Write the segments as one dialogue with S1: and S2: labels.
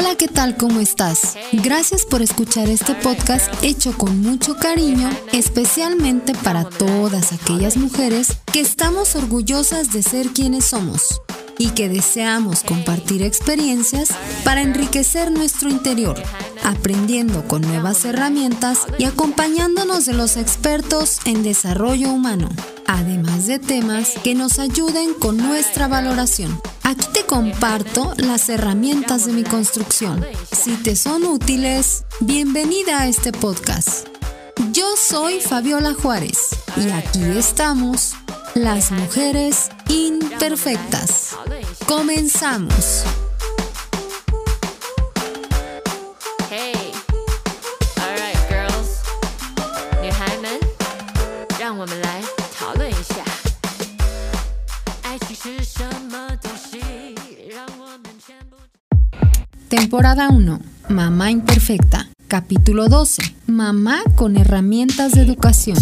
S1: Hola, ¿qué tal? ¿Cómo estás? Gracias por escuchar este podcast hecho con mucho cariño, especialmente para todas aquellas mujeres que estamos orgullosas de ser quienes somos y que deseamos compartir experiencias para enriquecer nuestro interior, aprendiendo con nuevas herramientas y acompañándonos de los expertos en desarrollo humano, además de temas que nos ayuden con nuestra valoración. Aquí te comparto las herramientas de mi construcción. Si te son útiles, bienvenida a este podcast. Yo soy Fabiola Juárez y aquí estamos, las mujeres imperfectas. Comenzamos. Temporada 1. Mamá imperfecta. Capítulo 12. Mamá con herramientas de educación.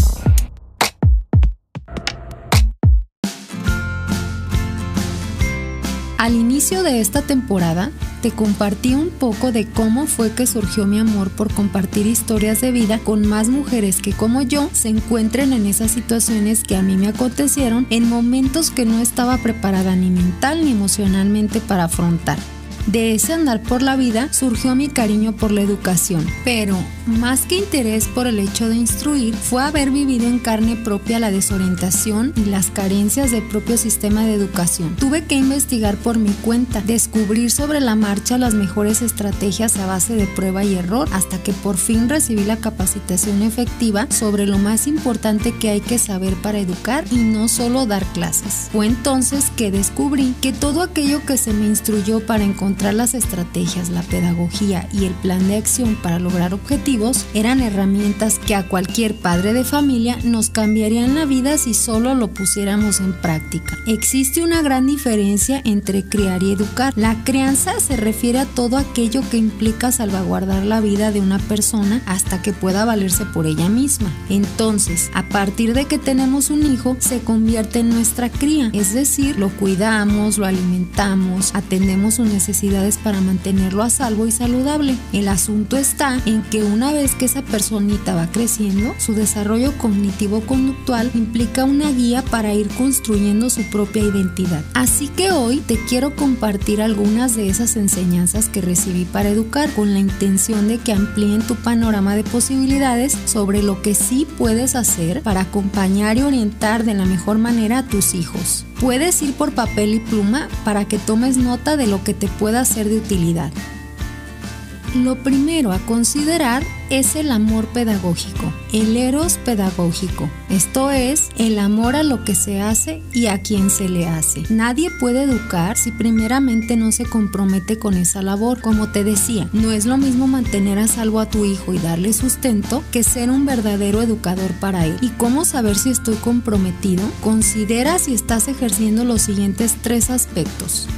S1: Al inicio de esta temporada, te compartí un poco de cómo fue que surgió mi amor por compartir historias de vida con más mujeres que como yo se encuentren en esas situaciones que a mí me acontecieron en momentos que no estaba preparada ni mental ni emocionalmente para afrontar. De ese andar por la vida surgió mi cariño por la educación, pero más que interés por el hecho de instruir, fue haber vivido en carne propia la desorientación y las carencias del propio sistema de educación. Tuve que investigar por mi cuenta, descubrir sobre la marcha las mejores estrategias a base de prueba y error, hasta que por fin recibí la capacitación efectiva sobre lo más importante que hay que saber para educar y no solo dar clases. Fue entonces que descubrí que todo aquello que se me instruyó para encontrar las estrategias, la pedagogía y el plan de acción para lograr objetivos eran herramientas que a cualquier padre de familia nos cambiarían la vida si solo lo pusiéramos en práctica. Existe una gran diferencia entre criar y educar. La crianza se refiere a todo aquello que implica salvaguardar la vida de una persona hasta que pueda valerse por ella misma. Entonces, a partir de que tenemos un hijo, se convierte en nuestra cría, es decir, lo cuidamos, lo alimentamos, atendemos sus necesidades para mantenerlo a salvo y saludable. El asunto está en que una vez que esa personita va creciendo, su desarrollo cognitivo-conductual implica una guía para ir construyendo su propia identidad. Así que hoy te quiero compartir algunas de esas enseñanzas que recibí para educar con la intención de que amplíen tu panorama de posibilidades sobre lo que sí puedes hacer para acompañar y orientar de la mejor manera a tus hijos. Puedes ir por papel y pluma para que tomes nota de lo que te pueda ser de utilidad. Lo primero a considerar es el amor pedagógico, el eros pedagógico. Esto es el amor a lo que se hace y a quien se le hace. Nadie puede educar si primeramente no se compromete con esa labor. Como te decía, no es lo mismo mantener a salvo a tu hijo y darle sustento que ser un verdadero educador para él. ¿Y cómo saber si estoy comprometido? Considera si estás ejerciendo los siguientes tres aspectos.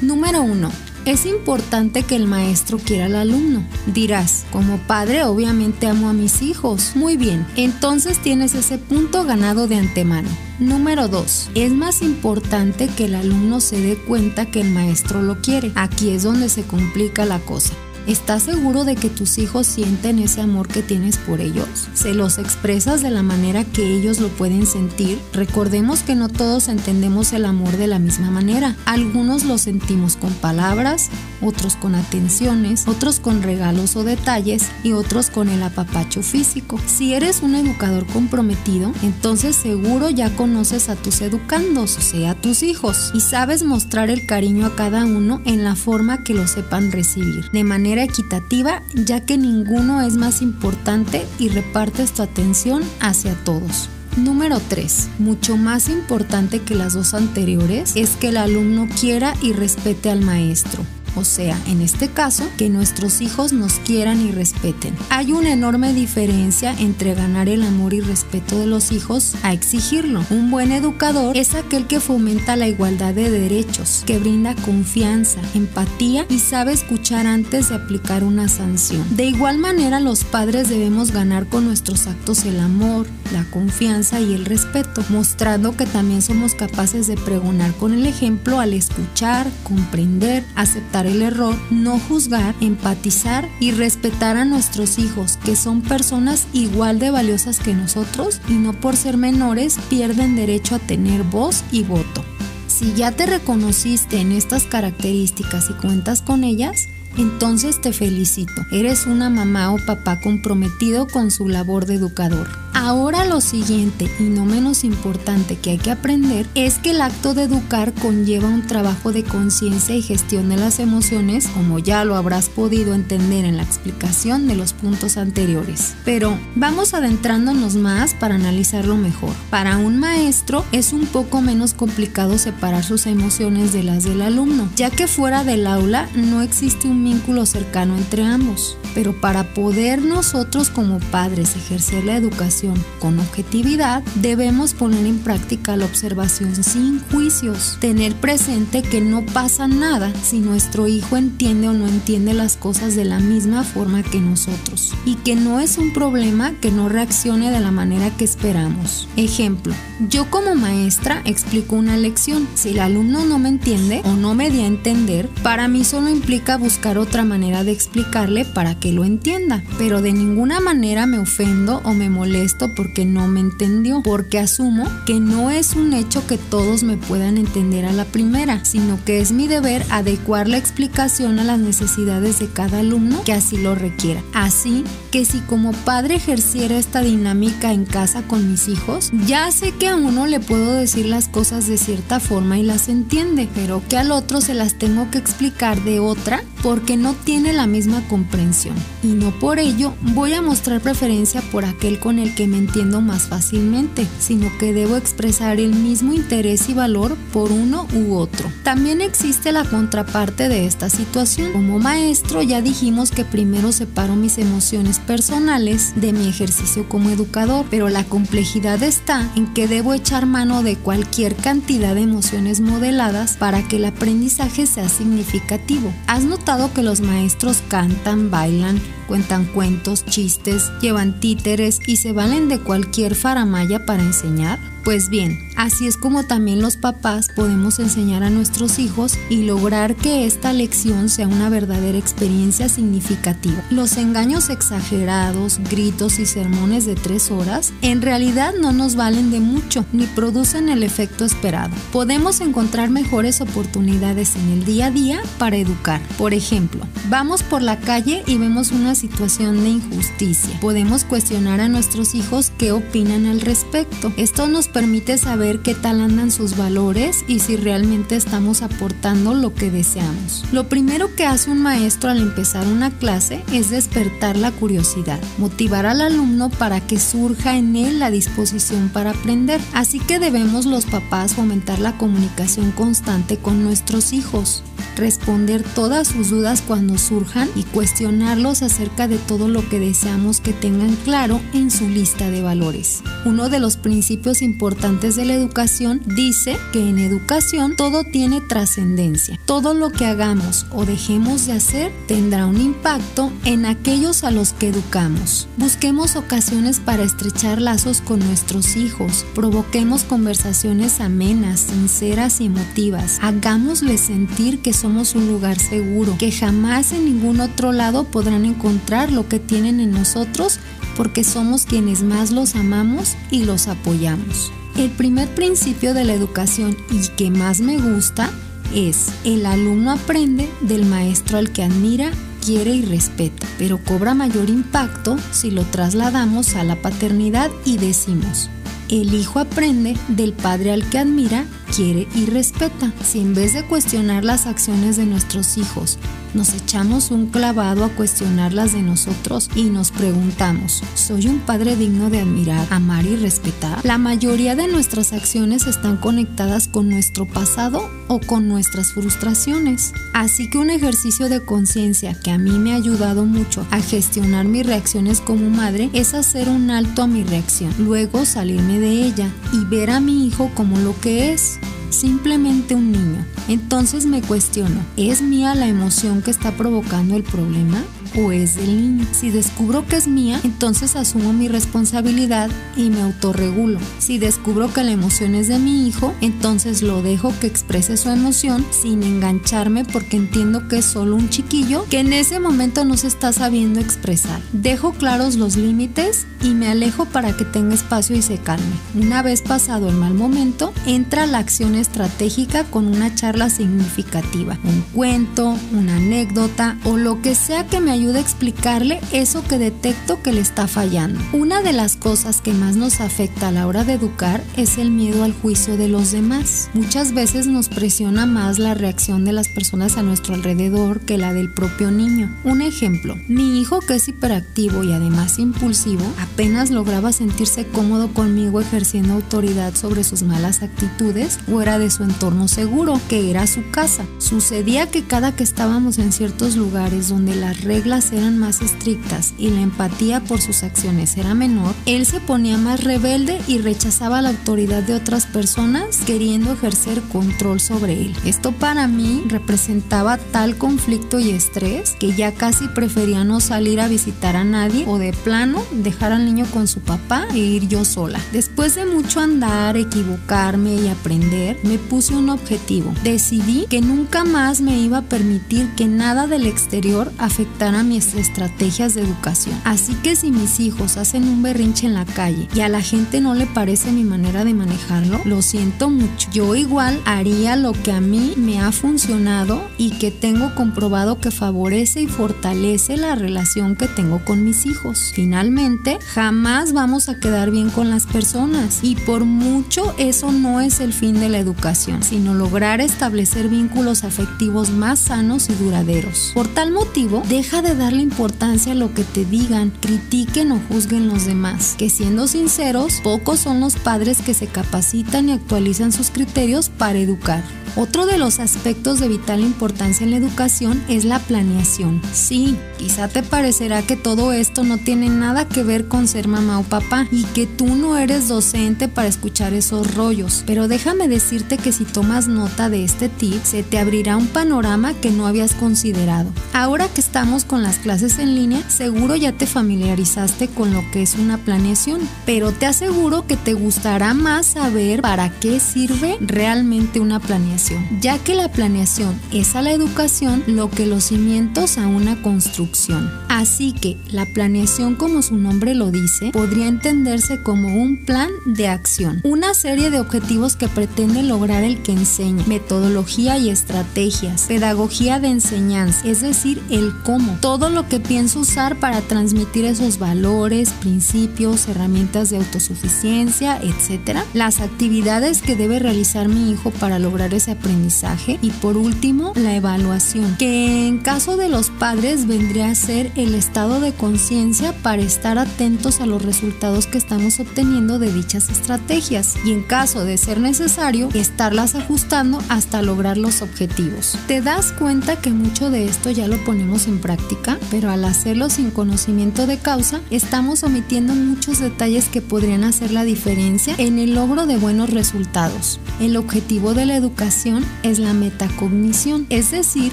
S1: Número 1 es importante que el maestro quiera al alumno. Dirás, como padre obviamente amo a mis hijos. Muy bien, entonces tienes ese punto ganado de antemano. Número 2. Es más importante que el alumno se dé cuenta que el maestro lo quiere. Aquí es donde se complica la cosa. ¿Estás seguro de que tus hijos sienten ese amor que tienes por ellos? ¿Se los expresas de la manera que ellos lo pueden sentir? Recordemos que no todos entendemos el amor de la misma manera. Algunos lo sentimos con palabras, otros con atenciones, otros con regalos o detalles y otros con el apapacho físico. Si eres un educador comprometido, entonces seguro ya conoces a tus educandos, o sea, tus hijos, y sabes mostrar el cariño a cada uno en la forma que lo sepan recibir, de manera equitativa ya que ninguno es más importante y repartes tu atención hacia todos. Número 3. Mucho más importante que las dos anteriores es que el alumno quiera y respete al maestro o sea, en este caso, que nuestros hijos nos quieran y respeten. Hay una enorme diferencia entre ganar el amor y respeto de los hijos a exigirlo. Un buen educador es aquel que fomenta la igualdad de derechos, que brinda confianza, empatía y sabe escuchar antes de aplicar una sanción. De igual manera, los padres debemos ganar con nuestros actos el amor, la confianza y el respeto, mostrando que también somos capaces de pregonar con el ejemplo al escuchar, comprender, aceptar el error, no juzgar, empatizar y respetar a nuestros hijos, que son personas igual de valiosas que nosotros y no por ser menores pierden derecho a tener voz y voto. Si ya te reconociste en estas características y cuentas con ellas, entonces te felicito. Eres una mamá o papá comprometido con su labor de educador. Ahora lo siguiente y no menos importante que hay que aprender es que el acto de educar conlleva un trabajo de conciencia y gestión de las emociones, como ya lo habrás podido entender en la explicación de los puntos anteriores. Pero vamos adentrándonos más para analizarlo mejor. Para un maestro es un poco menos complicado separar sus emociones de las del alumno, ya que fuera del aula no existe un vínculo cercano entre ambos. Pero para poder nosotros como padres ejercer la educación, con objetividad, debemos poner en práctica la observación sin juicios, tener presente que no pasa nada si nuestro hijo entiende o no entiende las cosas de la misma forma que nosotros y que no es un problema que no reaccione de la manera que esperamos. Ejemplo, yo como maestra explico una lección. Si el alumno no me entiende o no me da a entender, para mí solo implica buscar otra manera de explicarle para que lo entienda, pero de ninguna manera me ofendo o me molesto porque no me entendió, porque asumo que no es un hecho que todos me puedan entender a la primera, sino que es mi deber adecuar la explicación a las necesidades de cada alumno que así lo requiera. Así que si como padre ejerciera esta dinámica en casa con mis hijos, ya sé que a uno le puedo decir las cosas de cierta forma y las entiende, pero que al otro se las tengo que explicar de otra porque no tiene la misma comprensión. Y no por ello voy a mostrar preferencia por aquel con el que me entiendo más fácilmente, sino que debo expresar el mismo interés y valor por uno u otro. También existe la contraparte de esta situación. Como maestro ya dijimos que primero separo mis emociones personales de mi ejercicio como educador, pero la complejidad está en que debo echar mano de cualquier cantidad de emociones modeladas para que el aprendizaje sea significativo. ¿Has notado que los maestros cantan, bailan, cuentan cuentos, chistes, llevan títeres y se valen de cualquier faramaya para enseñar? Pues bien, así es como también los papás podemos enseñar a nuestros hijos y lograr que esta lección sea una verdadera experiencia significativa. Los engaños exagerados, gritos y sermones de tres horas en realidad no nos valen de mucho ni producen el efecto esperado. Podemos encontrar mejores oportunidades en el día a día para educar. Por ejemplo, vamos por la calle y vemos una situación de injusticia. Podemos cuestionar a nuestros hijos qué opinan al respecto. Esto nos permite saber qué tal andan sus valores y si realmente estamos aportando lo que deseamos. Lo primero que hace un maestro al empezar una clase es despertar la curiosidad, motivar al alumno para que surja en él la disposición para aprender. Así que debemos los papás fomentar la comunicación constante con nuestros hijos responder todas sus dudas cuando surjan y cuestionarlos acerca de todo lo que deseamos que tengan claro en su lista de valores. Uno de los principios importantes de la educación dice que en educación todo tiene trascendencia. Todo lo que hagamos o dejemos de hacer tendrá un impacto en aquellos a los que educamos. Busquemos ocasiones para estrechar lazos con nuestros hijos, provoquemos conversaciones amenas, sinceras y emotivas, hagámosles sentir que somos un lugar seguro, que jamás en ningún otro lado podrán encontrar lo que tienen en nosotros porque somos quienes más los amamos y los apoyamos. El primer principio de la educación y que más me gusta es el alumno aprende del maestro al que admira, quiere y respeta, pero cobra mayor impacto si lo trasladamos a la paternidad y decimos, el hijo aprende del padre al que admira, quiere y respeta. Si en vez de cuestionar las acciones de nuestros hijos, nos echamos un clavado a cuestionar las de nosotros y nos preguntamos, ¿soy un padre digno de admirar, amar y respetar? La mayoría de nuestras acciones están conectadas con nuestro pasado o con nuestras frustraciones. Así que un ejercicio de conciencia que a mí me ha ayudado mucho a gestionar mis reacciones como madre es hacer un alto a mi reacción, luego salirme de ella y ver a mi hijo como lo que es simplemente un niño. Entonces me cuestiono, ¿es mía la emoción que está provocando el problema? O es del niño. Si descubro que es mía, entonces asumo mi responsabilidad y me autorregulo. Si descubro que la emoción es de mi hijo, entonces lo dejo que exprese su emoción sin engancharme porque entiendo que es solo un chiquillo que en ese momento no se está sabiendo expresar. Dejo claros los límites y me alejo para que tenga espacio y se calme. Una vez pasado el mal momento, entra la acción estratégica con una charla significativa, un cuento, una anécdota o lo que sea que me ayude a explicarle eso que detecto que le está fallando. Una de las cosas que más nos afecta a la hora de educar es el miedo al juicio de los demás. Muchas veces nos presiona más la reacción de las personas a nuestro alrededor que la del propio niño. Un ejemplo, mi hijo que es hiperactivo y además impulsivo, apenas lograba sentirse cómodo conmigo ejerciendo autoridad sobre sus malas actitudes fuera de su entorno seguro, que era su casa. Sucedía que cada que estábamos en ciertos lugares donde las reglas eran más estrictas y la empatía por sus acciones era menor, él se ponía más rebelde y rechazaba la autoridad de otras personas queriendo ejercer control sobre él. Esto para mí representaba tal conflicto y estrés que ya casi prefería no salir a visitar a nadie o de plano dejar al niño con su papá e ir yo sola. Después de mucho andar, equivocarme y aprender, me puse un objetivo. Decidí que nunca más me iba a permitir que nada del exterior afectara mis estrategias de educación. Así que si mis hijos hacen un berrinche en la calle y a la gente no le parece mi manera de manejarlo, lo siento mucho. Yo igual haría lo que a mí me ha funcionado y que tengo comprobado que favorece y fortalece la relación que tengo con mis hijos. Finalmente, jamás vamos a quedar bien con las personas y por mucho eso no es el fin de la educación, sino lograr establecer vínculos afectivos más sanos y duraderos. Por tal motivo, deja de darle importancia a lo que te digan, critiquen o juzguen los demás, que siendo sinceros, pocos son los padres que se capacitan y actualizan sus criterios para educar. Otro de los aspectos de vital importancia en la educación es la planeación. Sí, quizá te parecerá que todo esto no tiene nada que ver con ser mamá o papá y que tú no eres docente para escuchar esos rollos, pero déjame decirte que si tomas nota de este tip, se te abrirá un panorama que no habías considerado. Ahora que estamos con las clases en línea, seguro ya te familiarizaste con lo que es una planeación, pero te aseguro que te gustará más saber para qué sirve realmente una planeación ya que la planeación es a la educación lo que los cimientos a una construcción. Así que la planeación, como su nombre lo dice, podría entenderse como un plan de acción, una serie de objetivos que pretende lograr el que enseña, metodología y estrategias, pedagogía de enseñanza, es decir, el cómo, todo lo que pienso usar para transmitir esos valores, principios, herramientas de autosuficiencia, etc. Las actividades que debe realizar mi hijo para lograr ese aprendizaje y por último la evaluación, que en caso de los padres vendría a ser el estado de conciencia para estar atentos a los resultados que estamos obteniendo de dichas estrategias y en caso de ser necesario estarlas ajustando hasta lograr los objetivos. Te das cuenta que mucho de esto ya lo ponemos en práctica, pero al hacerlo sin conocimiento de causa estamos omitiendo muchos detalles que podrían hacer la diferencia en el logro de buenos resultados. El objetivo de la educación es la metacognición, es decir,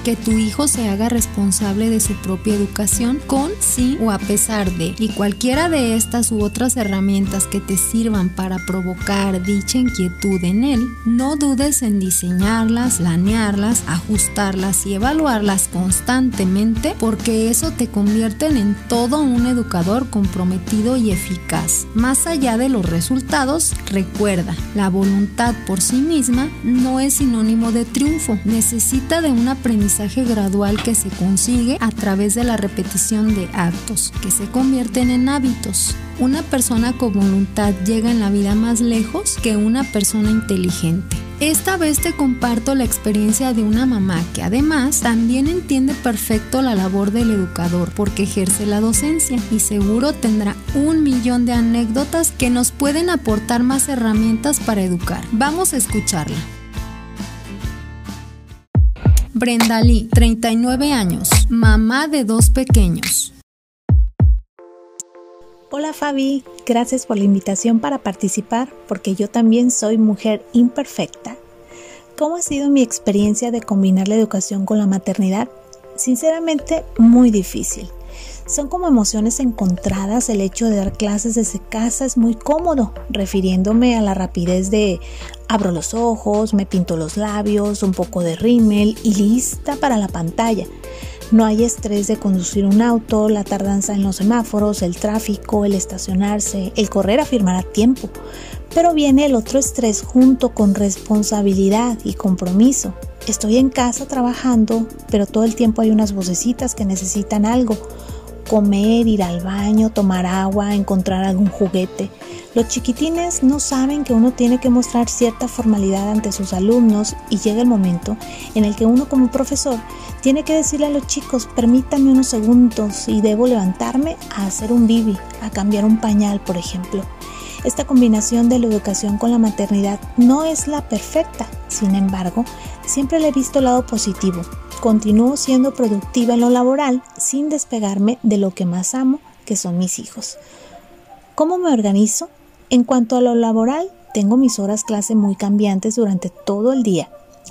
S1: que tu hijo se haga responsable de su propia educación con, sí o a pesar de, y cualquiera de estas u otras herramientas que te sirvan para provocar dicha inquietud en él, no dudes en diseñarlas, planearlas, ajustarlas y evaluarlas constantemente porque eso te convierte en todo un educador comprometido y eficaz. Más allá de los resultados, recuerda, la voluntad por sí misma no es sinónimo de triunfo. Necesita de un aprendizaje gradual que se consigue a través de la repetición de actos, que se convierten en hábitos. Una persona con voluntad llega en la vida más lejos que una persona inteligente. Esta vez te comparto la experiencia de una mamá que además también entiende perfecto la labor del educador porque ejerce la docencia y seguro tendrá un millón de anécdotas que nos pueden aportar más herramientas para educar. Vamos a escucharla. Brenda Lee, 39 años, mamá de dos pequeños.
S2: Hola Fabi, gracias por la invitación para participar porque yo también soy mujer imperfecta. ¿Cómo ha sido mi experiencia de combinar la educación con la maternidad? Sinceramente, muy difícil. Son como emociones encontradas. El hecho de dar clases desde casa es muy cómodo, refiriéndome a la rapidez de abro los ojos, me pinto los labios, un poco de rímel y lista para la pantalla. No hay estrés de conducir un auto, la tardanza en los semáforos, el tráfico, el estacionarse, el correr a firmar a tiempo. Pero viene el otro estrés junto con responsabilidad y compromiso. Estoy en casa trabajando, pero todo el tiempo hay unas vocecitas que necesitan algo comer, ir al baño, tomar agua, encontrar algún juguete. Los chiquitines no saben que uno tiene que mostrar cierta formalidad ante sus alumnos y llega el momento en el que uno como profesor tiene que decirle a los chicos, permítanme unos segundos y debo levantarme a hacer un bibi, a cambiar un pañal, por ejemplo. Esta combinación de la educación con la maternidad no es la perfecta, sin embargo, siempre le he visto el lado positivo continúo siendo productiva en lo laboral sin despegarme de lo que más amo, que son mis hijos. ¿Cómo me organizo? En cuanto a lo laboral, tengo mis horas clase muy cambiantes durante todo el día.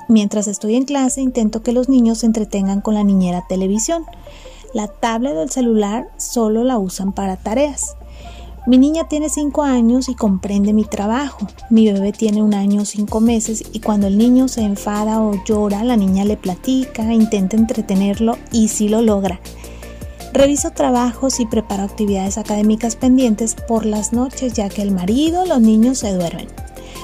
S2: Mientras estoy en clase intento que los niños se entretengan con la niñera televisión. La tablet o el celular solo la usan para tareas. Mi niña tiene 5 años y comprende mi trabajo. Mi bebé tiene un año 5 meses y cuando el niño se enfada o llora, la niña le platica, intenta entretenerlo y sí lo logra. Reviso trabajos y preparo actividades académicas pendientes por las noches ya que el marido, los niños se duermen.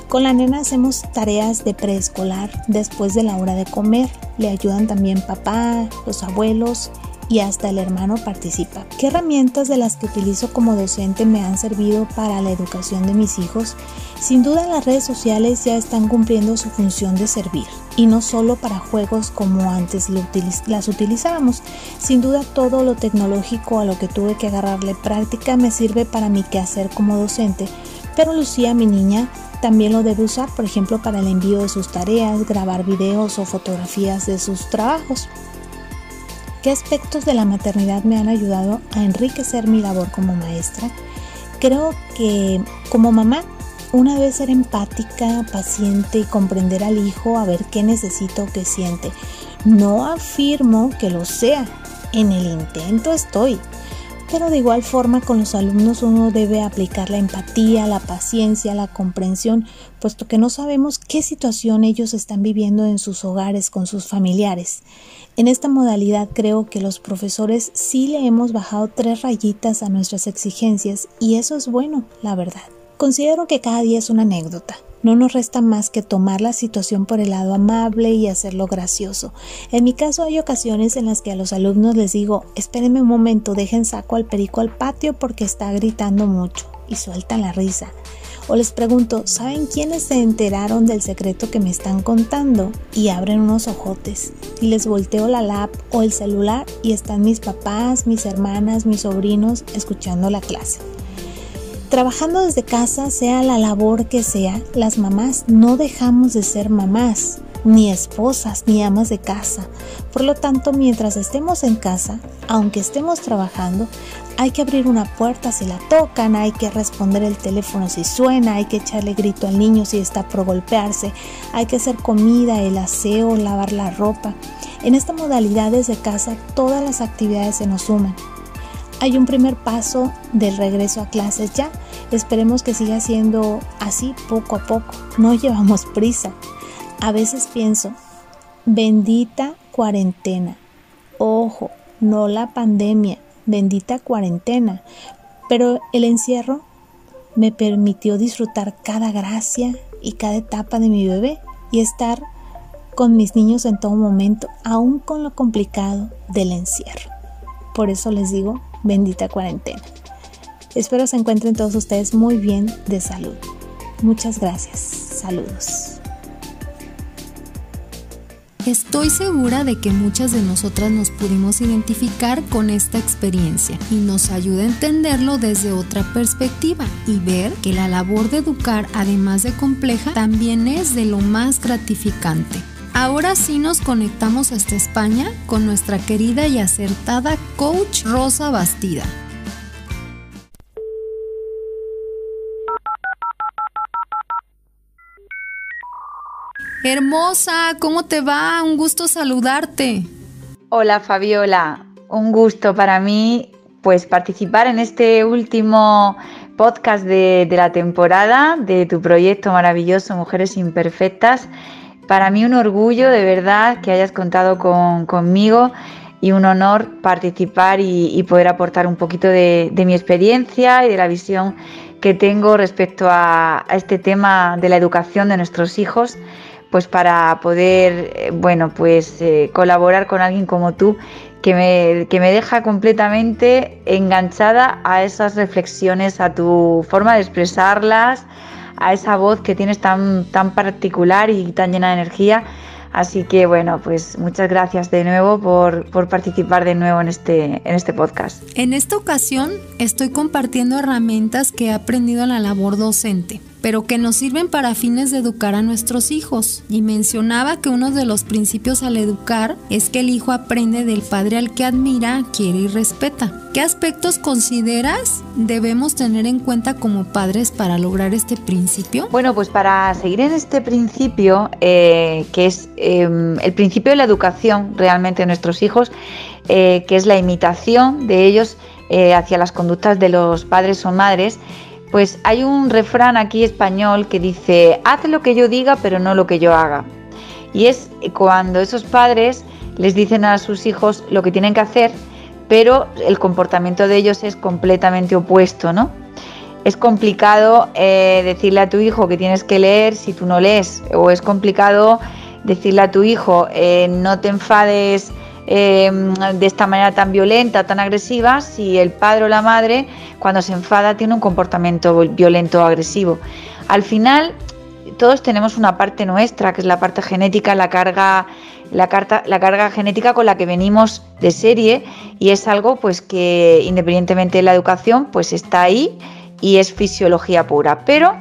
S2: Con la nena hacemos tareas de preescolar después de la hora de comer. Le ayudan también papá, los abuelos y hasta el hermano participa. ¿Qué herramientas de las que utilizo como docente me han servido para la educación de mis hijos? Sin duda las redes sociales ya están cumpliendo su función de servir y no solo para juegos como antes las utilizábamos. Sin duda todo lo tecnológico a lo que tuve que agarrarle práctica me sirve para mi quehacer como docente, pero Lucía, mi niña, también lo debe usar, por ejemplo, para el envío de sus tareas, grabar videos o fotografías de sus trabajos. ¿Qué aspectos de la maternidad me han ayudado a enriquecer mi labor como maestra? Creo que como mamá, una vez ser empática, paciente y comprender al hijo a ver qué necesita o qué siente. No afirmo que lo sea, en el intento estoy, pero de igual forma con los alumnos uno debe aplicar la empatía, la paciencia, la comprensión, puesto que no sabemos qué situación ellos están viviendo en sus hogares con sus familiares. En esta modalidad creo que los profesores sí le hemos bajado tres rayitas a nuestras exigencias y eso es bueno, la verdad. Considero que cada día es una anécdota. No nos resta más que tomar la situación por el lado amable y hacerlo gracioso. En mi caso hay ocasiones en las que a los alumnos les digo, espérenme un momento, dejen saco al perico al patio porque está gritando mucho y sueltan la risa. O les pregunto, ¿saben quiénes se enteraron del secreto que me están contando? Y abren unos ojotes. Y les volteo la lap o el celular y están mis papás, mis hermanas, mis sobrinos escuchando la clase. Trabajando desde casa, sea la labor que sea, las mamás no dejamos de ser mamás, ni esposas, ni amas de casa. Por lo tanto, mientras estemos en casa, aunque estemos trabajando, hay que abrir una puerta si la tocan, hay que responder el teléfono si suena, hay que echarle grito al niño si está por golpearse, hay que hacer comida, el aseo, lavar la ropa. En esta modalidad desde casa todas las actividades se nos suman hay un primer paso del regreso a clases ya. Esperemos que siga siendo así poco a poco. No llevamos prisa. A veces pienso, bendita cuarentena. Ojo, no la pandemia, bendita cuarentena. Pero el encierro me permitió disfrutar cada gracia y cada etapa de mi bebé y estar con mis niños en todo momento, aún con lo complicado del encierro. Por eso les digo, bendita cuarentena. Espero se encuentren todos ustedes muy bien de salud. Muchas gracias. Saludos.
S1: Estoy segura de que muchas de nosotras nos pudimos identificar con esta experiencia y nos ayuda a entenderlo desde otra perspectiva y ver que la labor de educar, además de compleja, también es de lo más gratificante. Ahora sí nos conectamos hasta España con nuestra querida y acertada coach Rosa Bastida. Hermosa, ¿cómo te va? Un gusto saludarte.
S3: Hola Fabiola, un gusto para mí pues participar en este último podcast de, la temporada de tu proyecto maravilloso Mujeres Imperfectas. Para mí un orgullo de verdad que hayas contado conmigo y un honor participar y, poder aportar un poquito de, mi experiencia y de la visión que tengo respecto a, este tema de la educación de nuestros hijos, pues para poder, eh, bueno, pues eh, colaborar con alguien como tú que me, que me deja completamente enganchada a esas reflexiones, a tu forma de expresarlas, a esa voz que tienes tan, tan particular y tan llena de energía. Así que bueno, pues muchas gracias de nuevo por, por, participar de nuevo en este, en este podcast.
S1: En esta ocasión estoy compartiendo herramientas que he aprendido en la labor docente pero que nos sirven para fines de educar a nuestros hijos. Y mencionaba que uno de los principios al educar es que el hijo aprende del padre al que admira, quiere y respeta. ¿Qué aspectos consideras debemos tener en cuenta como padres para lograr este principio?
S3: Bueno, pues para seguir en este principio, eh, que es em, el principio de la educación realmente de nuestros hijos, eh, que es la imitación de ellos eh, hacia las conductas de los padres o madres, pues hay un refrán aquí español que dice, haz lo que yo diga, pero no lo que yo haga. Y es cuando esos padres les dicen a sus hijos lo que tienen que hacer, pero el comportamiento de ellos es completamente opuesto, ¿no? Es complicado eh, decirle a tu hijo que tienes que leer si tú no lees, o es complicado decirle a tu hijo eh, no te enfades Em, de esta manera tan violenta, tan agresiva, si el padre o la madre cuando se enfada tiene un comportamiento violento o agresivo. Al final todos tenemos una parte nuestra, que es la parte genética, la carga, la, carga genética con la que venimos de serie y es algo pues que independientemente de la educación pues está ahí y es fisiología pura. Pero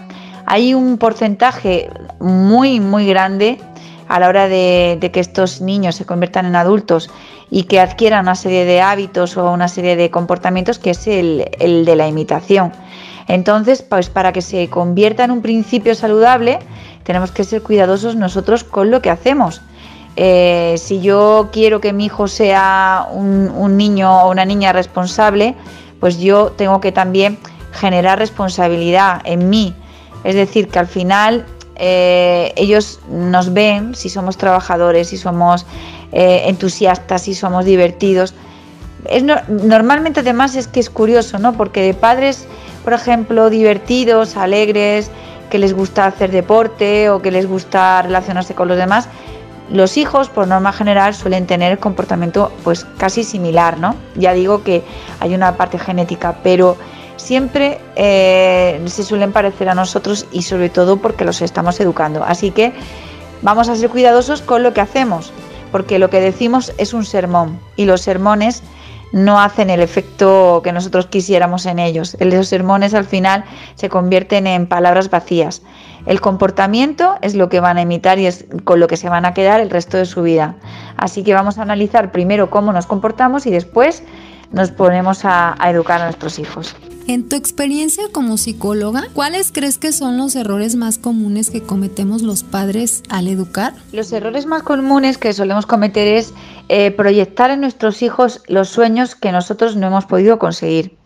S3: hay un porcentaje muy muy grande a la hora de, que estos niños se conviertan en adultos y que adquieran una serie de hábitos o una serie de comportamientos que es el, de la imitación. Entonces, pues para que se convierta en un principio saludable, tenemos que ser cuidadosos nosotros con lo que hacemos. Eh, si yo quiero que mi hijo sea un, un, niño o una niña responsable, pues yo tengo que también generar responsabilidad en mí. Es decir, que al final eh, ellos nos ven si somos trabajadores, si somos eh, entusiastas, si somos divertidos. Normalmente además es que es curioso, ¿no? Porque de padres, por ejemplo, divertidos, alegres, que les gusta hacer deporte o que les gusta relacionarse con los demás, los hijos, por norma general, suelen tener comportamiento pues casi similar, ¿no? Ya digo que hay una parte genética, pero siempre eh, se suelen parecer a nosotros y sobre todo porque los estamos educando. Así que vamos a ser cuidadosos con lo que hacemos, porque lo que decimos es un sermón y los sermones no hacen el efecto que nosotros quisiéramos en ellos. Los sermones al final se convierten en palabras vacías. El comportamiento es lo que van a imitar y es con lo que se van a quedar el resto de su vida. Así que vamos a analizar primero cómo nos comportamos y después nos ponemos a, a educar a nuestros hijos.
S1: En tu experiencia como psicóloga, ¿cuáles crees que son los errores más comunes que cometemos los padres al educar?
S3: Los errores más comunes que solemos cometer es eh, proyectar en nuestros hijos los sueños que nosotros no hemos podido conseguir.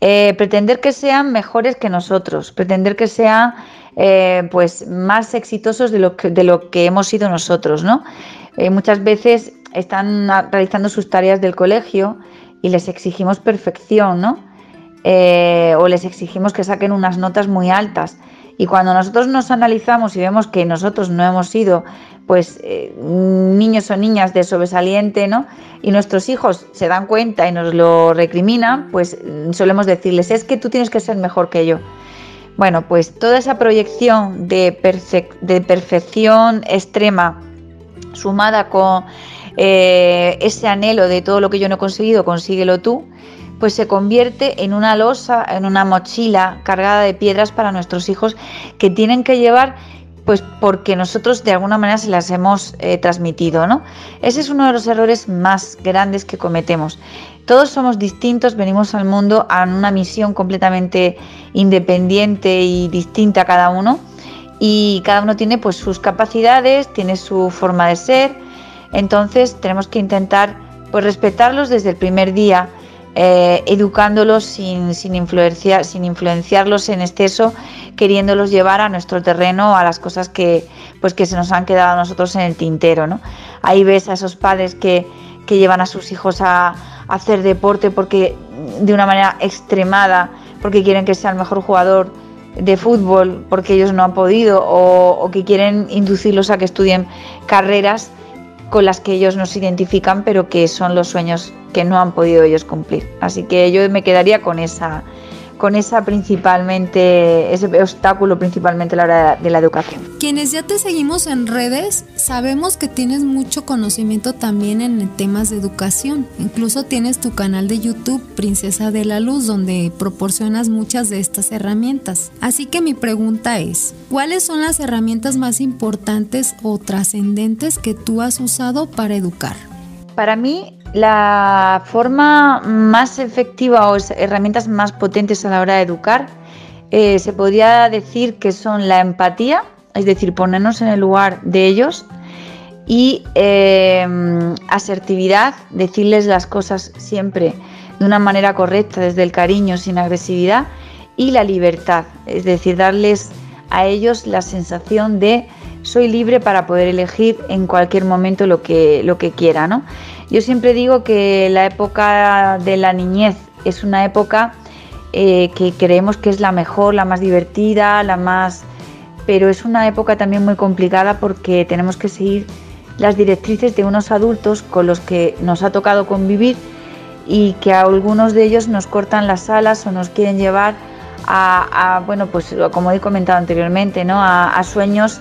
S3: Eh, pretender que sean mejores que nosotros, pretender que sean eh, pues más exitosos de lo que, de lo que hemos sido nosotros, ¿no? muchas veces están realizando sus tareas del colegio y les exigimos perfección, ¿no? Eh, o les exigimos que saquen unas notas muy altas. Y cuando nosotros nos analizamos y vemos que nosotros no hemos sido pues eh, niños o niñas de sobresaliente, ¿no? Y nuestros hijos se dan cuenta y nos lo recriminan, pues mm, solemos decirles, es que tú tienes que ser mejor que yo. Bueno, pues toda esa proyección de, perfección extrema sumada con eh, ese anhelo de todo lo que yo no he conseguido, consíguelo tú, pues se convierte en una losa, en una mochila cargada de piedras para nuestros hijos que tienen que llevar pues porque nosotros de alguna manera se las hemos eh, transmitido, ¿no? Ese es uno de los errores más grandes que cometemos. Todos somos distintos, venimos al mundo a una misión completamente independiente y distinta cada uno y cada uno tiene pues sus capacidades, tiene su forma de ser, entonces tenemos que intentar pues respetarlos desde el primer día, eh, educándolos sin, sin, sin influenciarlos en exceso, queriéndolos llevar a nuestro terreno, a las cosas que, pues que se nos han quedado a nosotros en el tintero. ¿no? Ahí ves a esos padres que, que llevan a sus hijos a, hacer deporte porque de una manera extremada, porque quieren que sea el mejor jugador de fútbol, porque ellos no han podido, o, que quieren inducirlos a que estudien carreras con las que ellos no se identifican, pero que son los sueños que no han podido ellos cumplir. Así que yo me quedaría con esa, con esa principalmente, ese obstáculo principalmente a la hora de la educación.
S1: Quienes ya te seguimos en redes, sabemos que tienes mucho conocimiento también en temas de educación. Incluso tienes tu canal de YouTube, Princesa de la Luz, donde proporcionas muchas de estas herramientas. Así que mi pregunta es, ¿cuáles son las herramientas más importantes o trascendentes que tú has usado para educar?
S3: Para mí, la forma más efectiva o herramientas más potentes a la hora de educar eh, se podría decir que son la empatía, es decir, ponernos en el lugar de ellos y eh, asertividad, decirles las cosas siempre de una manera correcta, desde el cariño, sin agresividad, y la libertad, es decir, darles a ellos la sensación de soy libre para poder elegir en cualquier momento lo que, lo que quiera, ¿no? Yo siempre digo que la época de la niñez es una época eh, que creemos que es la mejor, la más divertida, la más... pero es una época también muy complicada porque tenemos que seguir las directrices de unos adultos con los que nos ha tocado convivir y que a algunos de ellos nos cortan las alas o nos quieren llevar a, bueno, pues como he comentado anteriormente, ¿no? a, a sueños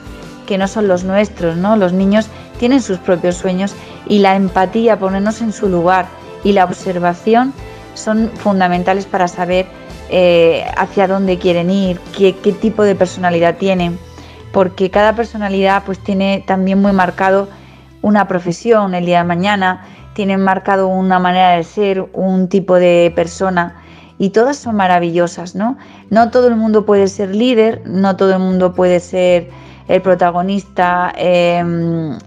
S3: no son los nuestros, ¿no? Los niños tienen sus propios sueños y la empatía, ponernos en su lugar y la observación son fundamentales para saber eh, hacia dónde quieren ir, qué, tipo de personalidad tienen, porque cada personalidad pues tiene también muy marcado una profesión el día de mañana, tienen marcado una manera de ser, un tipo de persona y todas son maravillosas, ¿no? No todo el mundo puede ser líder, no todo el mundo puede ser el protagonista em,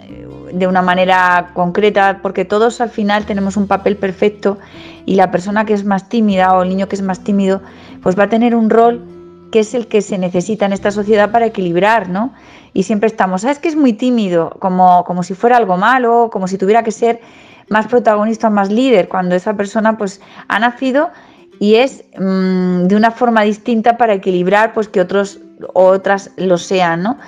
S3: de una manera concreta, porque todos al final tenemos un papel perfecto y la persona que es más tímida o el niño que es más tímido, pues va a tener un rol que es el que se necesita en esta sociedad para equilibrar, ¿no? Y siempre estamos, ¿sabes que es muy tímido? Como, como si fuera algo malo, como si tuviera que ser más protagonista, más líder, cuando esa persona pues ha nacido y es mm, de una forma distinta para equilibrar pues que otros otras lo sean, ¿no?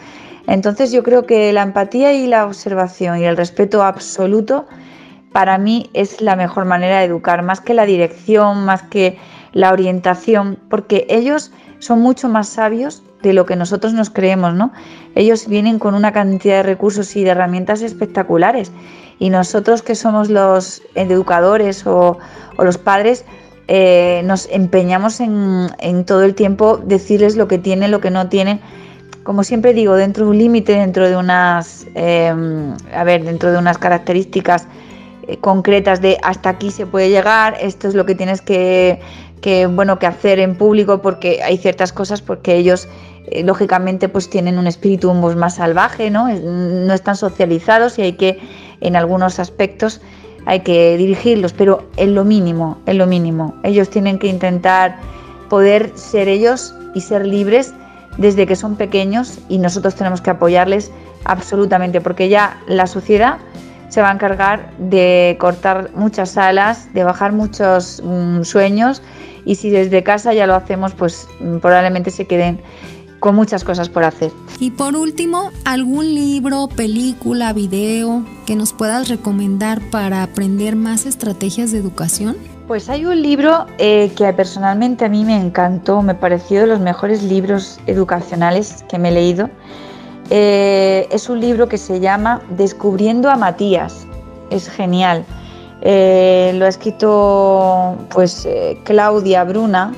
S3: Entonces yo creo que la empatía y la observación y el respeto absoluto para mí es la mejor manera de educar, más que la dirección, más que la orientación, porque ellos son mucho más sabios de lo que nosotros nos creemos, ¿no? Ellos vienen con una cantidad de recursos y de herramientas espectaculares y nosotros que somos los educadores o, los padres, eh, nos empeñamos en, en todo el tiempo decirles lo que tienen, lo que no tienen como siempre digo, dentro de un límite, dentro de unas, em, a ver, dentro de unas características eh, concretas de hasta aquí se puede llegar, esto es lo que tienes que, bueno, que hacer en público porque hay ciertas cosas porque ellos eh, lógicamente pues tienen un espíritu más salvaje, ¿no? no están socializados y hay que en algunos aspectos hay que dirigirlos, pero en lo mínimo, en lo mínimo. Ellos tienen que intentar poder ser ellos y ser libres desde que son pequeños y nosotros tenemos que apoyarles absolutamente porque ya la sociedad se va a encargar de cortar muchas alas, de bajar muchos mm, sueños y si desde casa ya lo hacemos pues mm, probablemente se queden con muchas cosas por hacer.
S1: Y por último, ¿algún libro, película, video que nos puedas recomendar para aprender más estrategias de educación?
S3: Pues hay un libro eh, que personalmente a mí me encantó, me pareció de los mejores libros educacionales que me he leído. Eh, es un libro que se llama Descubriendo a Matías. Es genial. Eh, lo ha escrito pues Claudia Bruna,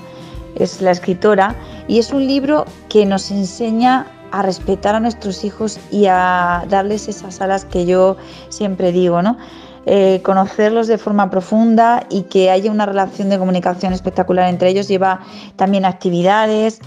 S3: es la escritora, y es un libro que nos enseña a respetar a nuestros hijos y a darles esas alas que yo siempre digo, ¿no? Eh, conocerlos de forma profunda y que haya una relación de comunicación espectacular entre ellos. Lleva también actividades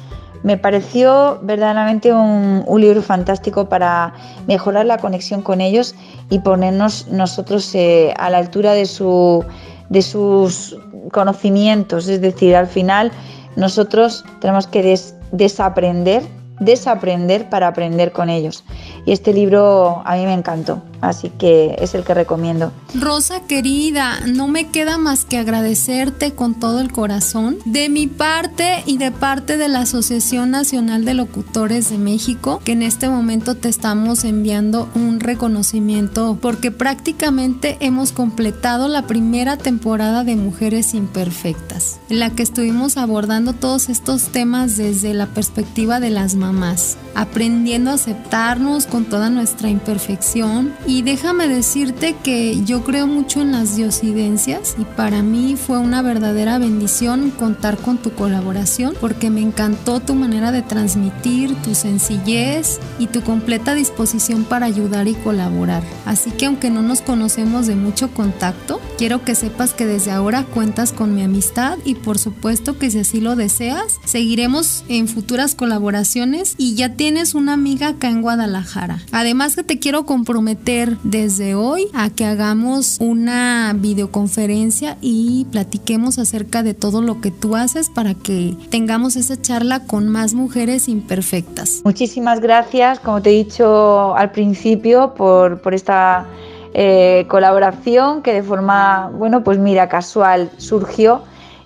S3: me pareció verdaderamente un, libro fantástico para mejorar la conexión con ellos y ponernos nosotros eh, a la altura de, su, de sus conocimientos. Es decir, al final nosotros tenemos que desaprender, desaprender para aprender con ellos. Y este libro a mí me encantó así que es el que recomiendo.
S1: Rosa querida, no me queda más que agradecerte con todo el corazón de mi parte y de parte de la Asociación Nacional de Locutores de México, que en este momento te estamos enviando un reconocimiento porque prácticamente hemos completado la primera temporada de Mujeres Imperfectas, en la que estuvimos abordando todos estos temas desde la perspectiva de las mamás, aprendiendo a aceptarnos con toda nuestra imperfección déjame decirte que yo creo mucho en las diosidencias y para mí fue una verdadera bendición contar con tu colaboración porque me encantó tu manera de transmitir, tu sencillez y tu completa disposición para ayudar y colaborar. Así que aunque no nos conocemos de mucho contacto, quiero que sepas que desde ahora cuentas con mi amistad y por supuesto que si así lo deseas, seguiremos en futuras colaboraciones y ya tienes una amiga acá en Guadalajara. Además que te quiero comprometer desde hoy a que hagamos una videoconferencia y platiquemos acerca de todo lo que tú haces para que tengamos esa charla con más mujeres imperfectas.
S3: Muchísimas gracias, como te he dicho al principio, por, esta eh, colaboración que de forma, bueno, pues mira, casual surgió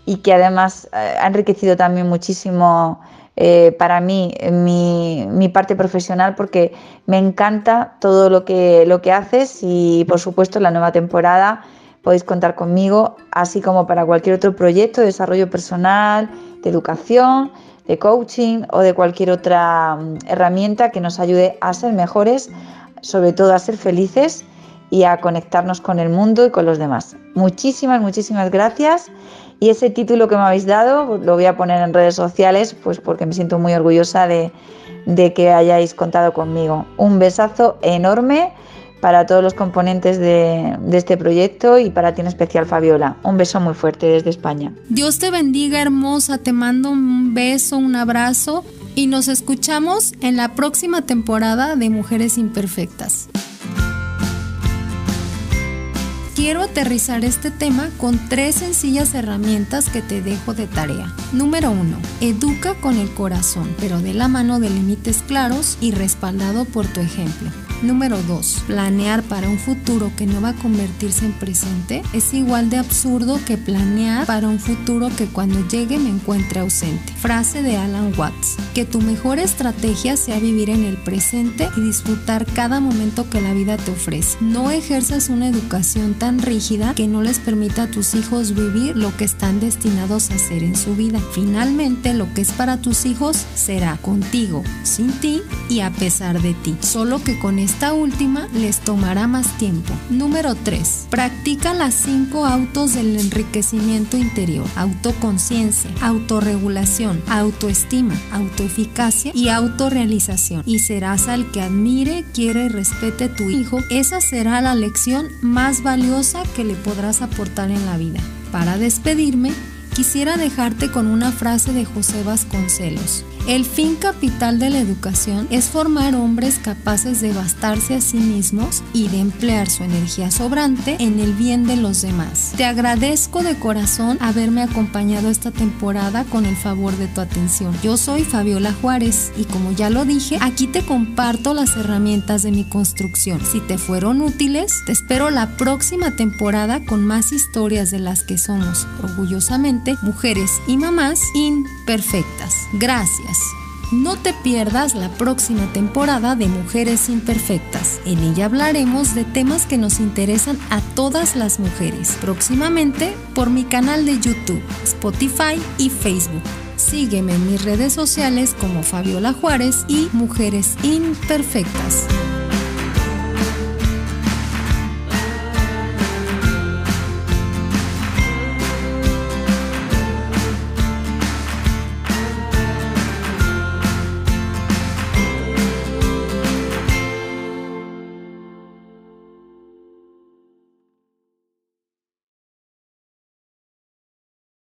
S3: y que además eh, ha enriquecido también muchísimo eh, para mí mi, mi, parte profesional porque me encanta todo lo que, lo que haces y por supuesto la nueva temporada podéis contar conmigo, así como para cualquier otro proyecto de desarrollo personal, de educación, de coaching o de cualquier otra mm, herramienta que nos ayude a ser mejores, sobre todo a ser felices y a conectarnos con el mundo y con los demás. Muchísimas, muchísimas gracias y ese título que me habéis dado lo voy a poner en redes sociales, pues porque me siento muy orgullosa de, que hayáis contado conmigo. Un besazo enorme para todos los componentes de, de, este proyecto y para ti en especial, Fabiola. Un beso muy fuerte desde España.
S1: Dios te bendiga, hermosa. Te mando un beso, un abrazo y nos escuchamos en la próxima temporada de Mujeres Imperfectas quiero aterrizar este tema con tres sencillas herramientas que te dejo de tarea. Número 1. Educa con el corazón, pero de la mano de límites claros y respaldado por tu ejemplo. Número 2. Planear para un futuro que no va a convertirse en presente es igual de absurdo que planear para un futuro que cuando llegue me encuentre ausente. Frase de Alan Watts. Que tu mejor estrategia sea vivir en el presente y disfrutar cada momento que la vida te ofrece. No ejerzas una educación tan rígida que no les permita a tus hijos vivir lo que están destinados a hacer en su vida. Finalmente, lo que es para tus hijos será contigo, sin ti y a pesar de ti. Solo que con esta última les tomará más tiempo. Número 3. Practica las 5 autos del enriquecimiento interior. Autoconciencia, autorregulación, autoestima, autoeficacia y autorrealización. Y serás al que admire, quiere y respete tu hijo. Esa será la lección más valiosa que le podrás aportar en la vida. Para despedirme, quisiera dejarte con una frase de José Vasconcelos. El fin capital de la educación es formar hombres capaces de bastarse a sí mismos y de emplear su energía sobrante en el bien de los demás. Te agradezco de corazón haberme acompañado esta temporada con el favor de tu atención. Yo soy Fabiola Juárez y como ya lo dije, aquí te comparto las herramientas de mi construcción. Si te fueron útiles, te espero la próxima temporada con más historias de las que somos, orgullosamente, mujeres y mamás imperfectas. Gracias. No te pierdas la próxima temporada de Mujeres Imperfectas. En ella hablaremos de temas que nos interesan a todas las mujeres. Próximamente por mi canal de YouTube, Spotify y Facebook. Sígueme en mis redes sociales como Fabiola Juárez y Mujeres Imperfectas.